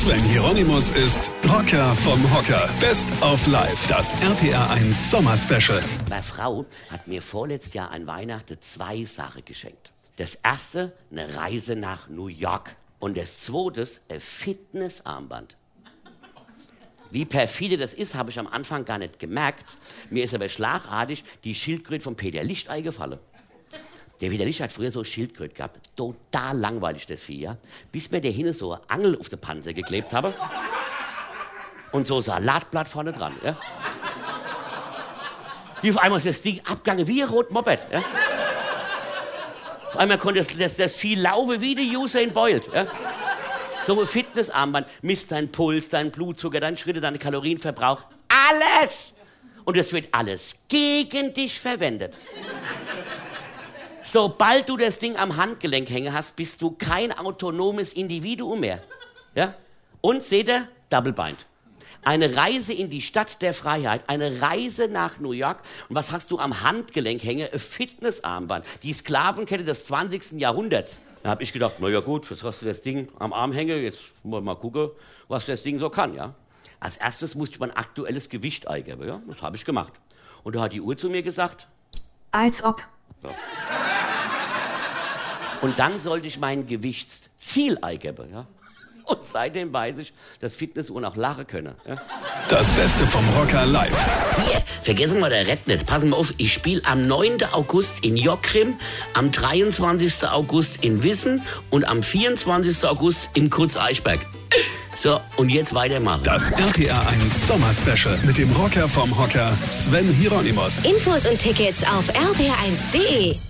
Sven Hieronymus ist Rocker vom Hocker. Best of Life, das RPR1 Sommer Special. Meine Frau hat mir vorletztes Jahr an Weihnachten zwei Sachen geschenkt. Das erste, eine Reise nach New York. Und das zweite, ein Fitnessarmband. Wie perfide das ist, habe ich am Anfang gar nicht gemerkt. Mir ist aber schlagartig die Schildkröte von Peter Licht eingefallen. Der Peter Licht hat früher so Schildkröte gehabt. Total langweilig, das Vieh, ja. Bis mir der hinne so eine Angel auf den Panzer geklebt habe. Und so Salatblatt vorne dran, ja. Wie auf einmal ist das Ding abgegangen wie ein rot ja. Auf einmal konnte das, das, das Vieh laufen wie die Usain Bolt, ja. So ein Fitnessarmband misst deinen Puls, deinen Blutzucker, deine Schritte, deinen Kalorienverbrauch. Alles! Und es wird alles gegen dich verwendet. Sobald du das Ding am Handgelenk hängen hast, bist du kein autonomes Individuum mehr. Ja? Und seht ihr, Double Bind. Eine Reise in die Stadt der Freiheit, eine Reise nach New York. Und was hast du am Handgelenk hängen? Ein Fitnessarmband. Die Sklavenkette des 20. Jahrhunderts. Da habe ich gedacht, na ja gut, jetzt hast du das Ding am Arm hängen, jetzt wollen wir mal gucken, was das Ding so kann, ja. Als erstes musste ich mein aktuelles Gewicht eingeben, ja. Das habe ich gemacht. Und da hat die Uhr zu mir gesagt, Als ob. Und dann sollte ich mein Gewichtsziel eingeben, ja. Und seitdem weiß ich, dass Fitnessuhren auch lachen können. Ja? Das Beste vom Rocker live. Hier, vergessen wir der Red nicht. Passen wir auf, ich spiele am 9. August in Jockrim, am 23. August in Wissen und am 24. August im Kurz Eichberg. So, und jetzt weitermachen. Das RPR1 Sommer Special mit dem Rocker vom Hocker Sven Hieronymus. Infos und Tickets auf rb1.de.